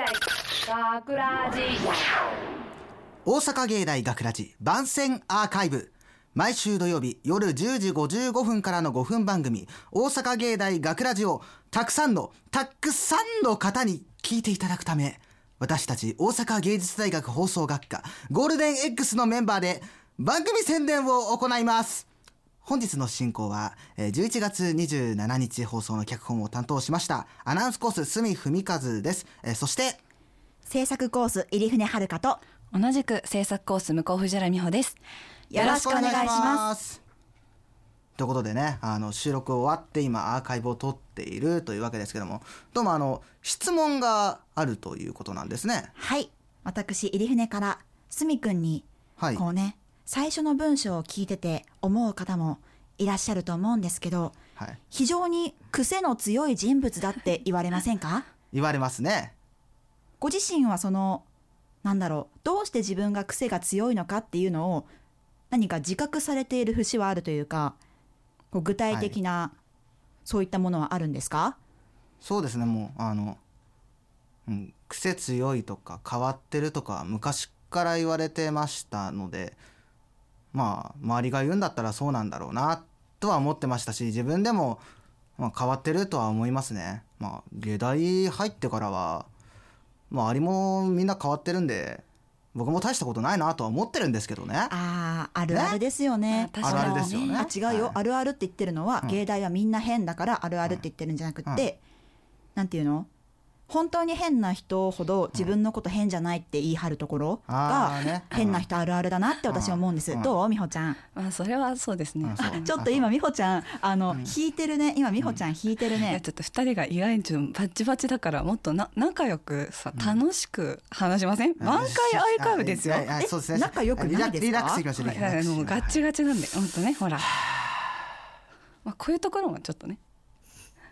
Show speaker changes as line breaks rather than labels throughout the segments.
大学ラジ。
大阪芸大学ラジ番宣アーカイブ。毎週土曜日夜10時55分からの5分番組「大阪芸大学ラジをたくさんのたくさんの方に聞いていただくため私たち大阪芸術大学放送学科ゴールデン X のメンバーで番組宣伝を行います。本日の進行はえー11月27日放送の脚本を担当しましたアナウンスコース隅文和です。えーそして
制作コース入船遥と
同じく制作コース向こう藤原美穂です。
よろしくお願いします。
す。ということでねあの収録終わって今アーカイブを撮っているというわけですけどもどうもあの質問があるということなんですね。
はい。私入船からすみくんに
はい。
こうね最初の文章を聞いてて思う方もいらっしゃると思うんですけど
はい、
非常に癖の強い人物だって言われませんか？
言われますね。
ご自身はそのなんだろうどうして自分が癖が強いのかっていうのを何か自覚されている節はあるというかこう具体的な、そういったものはあるんですか？
そうですねもうあの、うん、癖強いとか変わってるとか昔から言われてましたのでまあ周りが言うんだったらそうなんだろうなとは思ってましたし自分でも、まあ、変わってるとは思いますね。まあ芸大入ってからはまあ周りもみんな変わってるんで僕も大したことないなとは思ってるんですけどね。
あーあるあるですよね。
ね
あるあるですよね。
あ違うよ、
はい
あるあるって言ってるのは、
うん。
芸大はみんな変だからあるあるって言ってるんじゃなくって、
うん。
なんていうの？本当に変な人ほど自分のこと変じゃないって言い張るところ
あ
が変な人あるあるだなって私は思うんです、
うん
どう？美穂ちゃん。
まあそれはそうですね。
ちょっと今美穂ちゃんあの、
うん。
引いてるね。今美穂ちゃん引いてる
いや
ね、
ちょっと二人が意外にちょっとバッチバチだからもっとな仲良くさ楽しく話しません、満開アーカイブですよ、
そうですね。
仲良くないですか？
もうガッチガチなんで本当ねほら、まあ、こういうところもちょっとね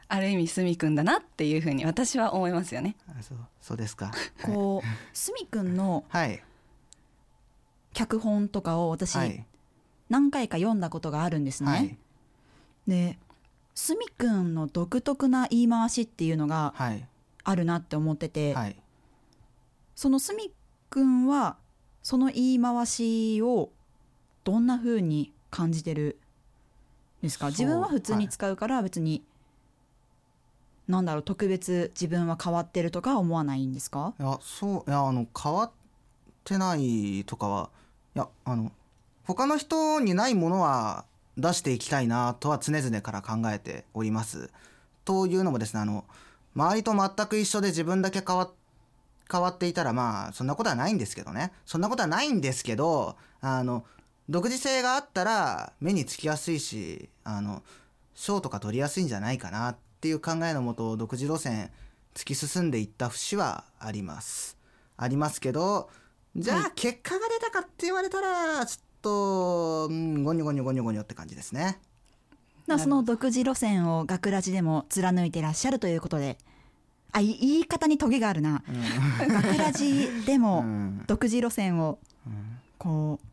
ある意味すみくんだなっていうふうに私は思いますよね。
あそうそうですか。
こうすみくんの
はい。
脚本とかを私
はい。
何回か読んだことがあるんですね、
はい。
ですみくんの独特な言い回しっていうのが
はい。
あるなって思ってて、
はい。
そのすみくんはその言い回しをどんな風に感じてるんですか？自分は普通に使うから別に、なんだろう特別自分は変わってるとか思わないんですか？
いやそういやあの変わってないとかはいやあの他の人にないものは出していきたいなとは常々から考えております。というのもですねあの周りと全く一緒で自分だけ変わ変わっていたらまあそんなことはないんですけどねそんなことはないんですけどあの独自性があったら目につきやすいしあの賞とか取りやすいんじゃないかなっていう考えのもと独自路線突き進んでいった節はあります。ありますけどじゃあ結果が出たかって言われたらちょっと、うん、ゴニョゴニョゴニョゴニョって感じですね。
なその独自路線を学ラジでも貫いてらっしゃるということであい言い方にトゲがあるな。学ラジで
う
も
ん。
独自路線をこう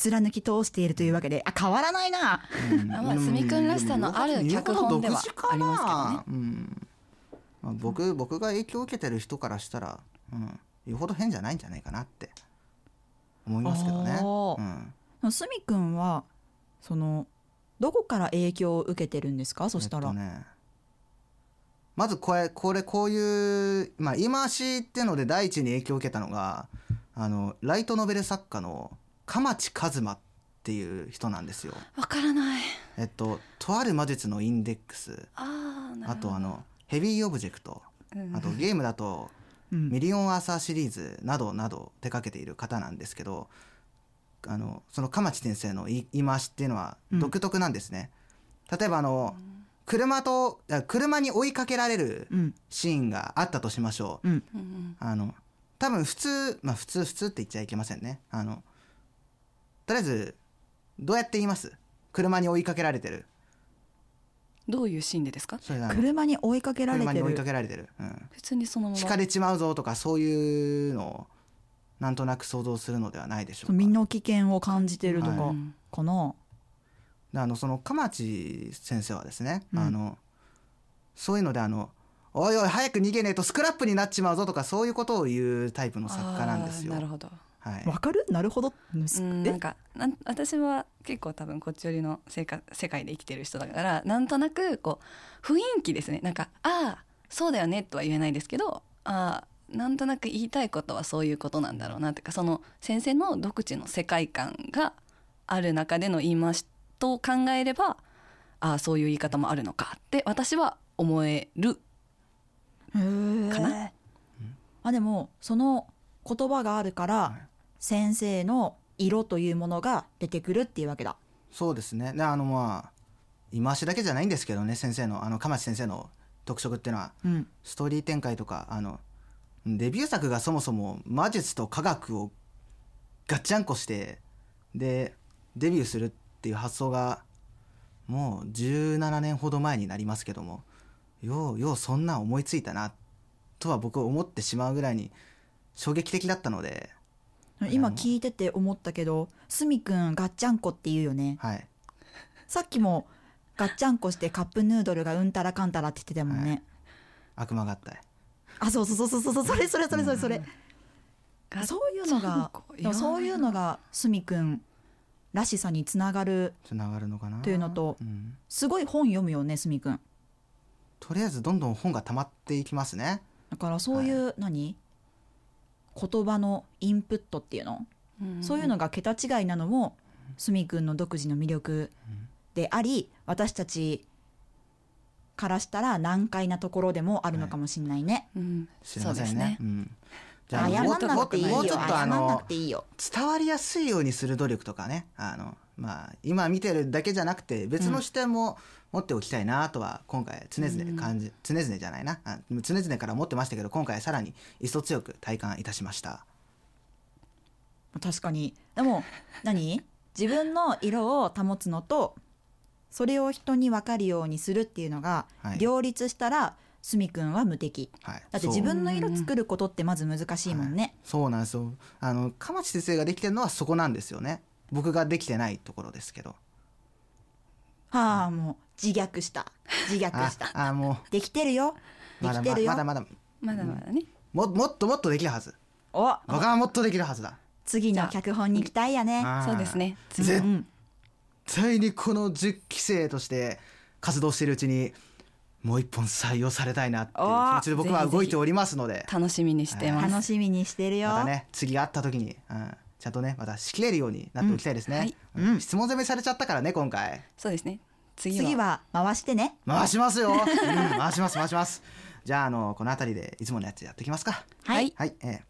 貫き通しているというわけであ変わらないな。
うん。
あまあすみくんらしさのある脚本ではありますけどね。
うん。まあ、僕僕が影響を受けてる人からしたら、うん、よほど変じゃないんじゃないかなって。思いますけどね。うん。
すみくんはそのどこから影響を受けてるんですか？そしたら、
えっとね、まずこれこれこういう、まあ、言い回しっていうので第一に影響を受けたのがあのライトノベル作家の鎌池和馬っていう人なんですよ。
わからない。
えっととある魔術のインデックス。
あーなるほど。
あとあのヘビーオブジェクト。
うん。
あとゲームだと
うん。
ミリオンアーサーシリーズなどなど手掛けている方なんですけどあのその鎌地先生の言い回しっていうのは独特なんですね。例えばあの車とあ車に追いかけられる
うん。
シーンがあったとしましょう。
うん。
うんうん。
あの多分普通まあ普通普通って言っちゃいけませんね。あのとりあえずどうやって言います？車に追いかけられてる。
どういうシーンでですか？
それあの
車に追いかけられて
車に追いか
る
けられてる。うん。
普通にそのまま。
引かれちまうぞとかそういうのをなんとなく想像するのではないでしょうか。
身の危険を感じてるとか
は
うん。
かな、
であのその鎌地先生はですね、
うん。
あのそういうのであのおいおい早く逃げねえとスクラップになっちまうぞとかそういうことを言うタイプの作家なんですよ。
あーなるほど
はい。
わかる？なるほど。
なんかなん私は結構多分こっち寄りの世界世界で生きてる人だからなんとなくこう雰囲気ですね。なんか「ああそうだよね」とは言えないですけどああなんとなく言いたいことはそういうことなんだろうなっていうかその先生の独自の世界観がある中での言い回しと考えればああそういう言い方もあるのかって私は思える。かな？
あでもその言葉があるから、
はい
先生の色というものが出てくるっていうわけだ。
そうですね。であのまあ言い回しだけじゃないんですけどね先生のあの鎌地先生の特色っていうのは
うん。
ストーリー展開とかあのデビュー作がそもそも魔術と科学をガッチャンコしてでデビューするっていう発想がもう17年ほど前になりますけどもようようそんなん思いついたなとは僕は思ってしまうぐらいに衝撃的だったので、
今聞いてて思ったけどすみくんガッチャンコって言うよね。
はい、
さっきもガッチャンコしてカップヌードルがうんたらかんたらって言ってたもんね、
悪魔合体。
あそうそうそうそうそう。それそれそれそれそれ、
ガッ
そういうのがそういうのがすみくんらしさにつながる
つながるのかな？
というのと
うん。
すごい本読むよねすみくん
とりあえずどんどん本が溜まっていきますね。
だからそういう、何？言葉のインプットっていうの、
うん。
そういうのが桁違いなのもすみくんの独自の魅力であり私たちからしたら難解なところでもあるのかもしれないね。
うん。
知りません
そうですね。
ねうん、じ
謝んなくていいよ。
もうちょっとあの
くていいよ。
伝わりやすいようにする努力とかね。あの、まあ、今見てるだけじゃなくて別の視点も持っておきたいなとは今回常々感じ、常々じゃないな。あ常々から思ってましたけど今回さらに一層強く体感いたしました。
確かに。でも何？自分の色を保つのとそれを人に分かるようにするっていうのが
はい。
両立したらすみくんは無敵。
はい。
だって自分の色作ることってまず難しいもんね、
そうなんですよ。あの鎌地先生ができてるのはそこなんですよね僕ができてないところですけど。
はあもう自虐した。自虐
あ
した。
あも
できてるよ。
うまだ
できてるよ。
まだまだ。
まだまだね、
ももっともっとできるはず。
お。
僕はもっとできるはずだ。
次の脚本に期待やね。
あー。
そうですね。次
ぜ
うん。
絶対にこの10期生として活動しているうちにもう一本採用されたいなっていう気持ちで僕は動いておりますので。
楽しみにしてます、
楽しみにしてるよ、
またね次会った時に、うん、ちゃんとねまた仕切れるようになっておきたいですね、
うん。はい。
うん。質問攻めされちゃったからね今回。
そうですね。次は。
次は回してね。
回しますよ、うん、回します回します。じゃああのこの辺りでいつものやつやっていきますか。
はい。
はい、えー、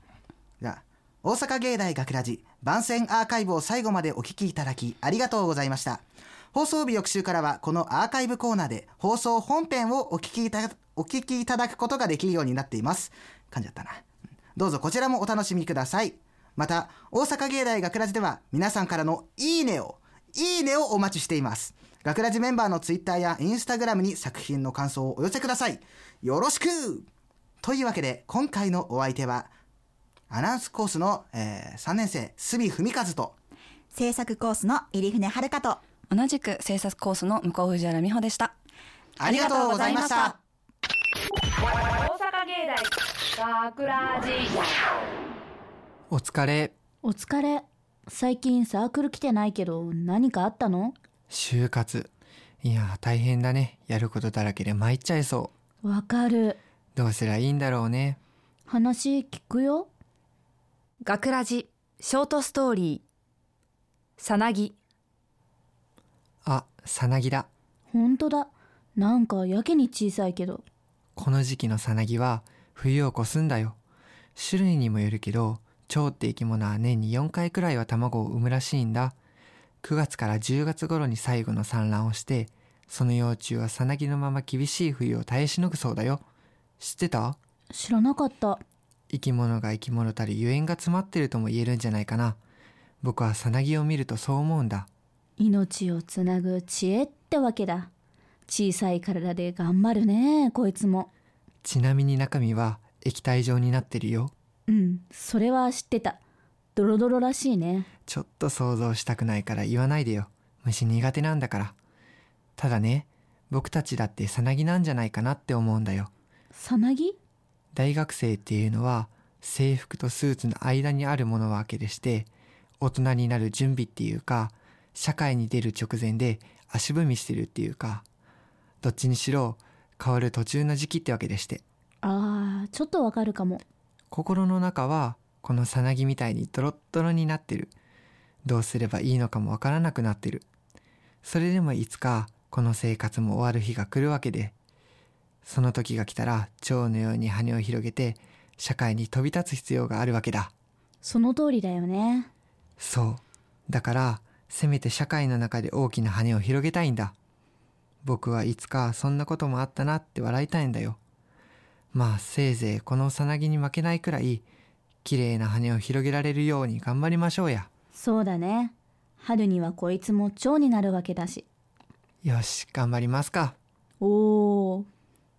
じゃあ大阪芸大学ラジ番宣アーカイブを最後までお聞きいただきありがとうございました。放送日翌週からはこのアーカイブコーナーで放送本編をお聞きいたお聞きいただくことができるようになっています。噛んじゃったな。どうぞこちらもお楽しみくださいまた大阪芸大学ラジでは皆さんからのいいねをいいねをお待ちしています。学ラジメンバーのツイッターやインスタグラムに作品の感想をお寄せください。よろしく!というわけで今回のお相手はアナウンスコースの、えー3年生角文和と
制作コースの入船遥と
同じく制作コースの向こう藤原美穂でした。
ありがとうございました。
大阪芸大学ラジ
お疲れ。
お疲れ。最近サークル来てないけど何かあったの？
就活。いや大変だね。やることだらけで参っちゃいそ
わかる。
うどうすりゃいいんだろうね。
話聞くよ。
学ラジ。ショートストーリー。さなぎ。
あさなぎだ。
ほんとだ。なんかやけに小さいけど。
この時期のさなぎは冬を越すんだよ。種類にもよるけど蝶って生き物は年に4回くらいは卵を産むらしいんだ。9月から10月頃に最後の産卵をしてその幼虫はさなぎのまま厳しい冬を耐えしのぐそうだよ。知ってた？
知らなかった。
生き物が生き物たりゆえんが詰まってるとも言えるんじゃないかな。僕はさなぎを見るとそう思うんだ。
命をつなぐ知恵ってわけだ。小さい体で頑張るねこいつも。
ちなみに中身は液体状になってるよ
うん。それは知ってた。ドロドロらしいね。
ちょっと想像したくないから言わないでよ。虫苦手なんだから。ただね僕たちだってさなぎなんじゃないかなって思うんだよ。
さなぎ？
大学生っていうのは制服とスーツの間にあるものわけでして大人になる準備っていうか社会に出る直前で足踏みしてるっていうかどっちにしろ変わる途中の時期ってわけでして。
あーちょっとわかるかも
心の中はこのさなぎみたいにドロッドロになってる。どうすればいいのかもわからなくなってる。それでもいつかこの生活も終わる日が来るわけでその時が来たら蝶のように羽を広げて社会に飛び立つ必要があるわけだ。
その通りだよね。
そう。だからせめて社会の中で大きな羽を広げたいんだ。僕はいつかそんなこともあったなって笑いたいんだよまあせいぜいこのさなぎに負けないくらい綺麗な羽を広げられるように頑張りましょうや。
そうだね。春にはこいつも蝶になるわけだし。
よし頑張りますか。
おー。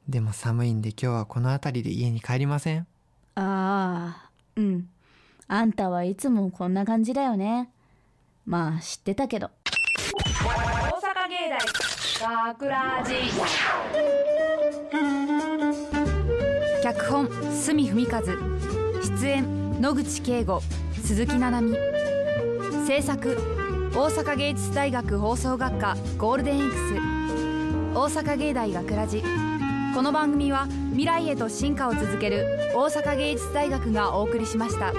でも寒いんで今日はこの辺りで家に帰りません？
ああうん。あんたはいつもこんな感じだよね。まあ知ってたけど。
大阪芸大学ラジ
脚本角文和。出演野口圭吾鈴木奈々美。制作大阪芸術大学放送学科ゴールデン X 大阪芸大学ラジ。この番組は未来へと進化を続ける大阪芸術大学がお送りしました。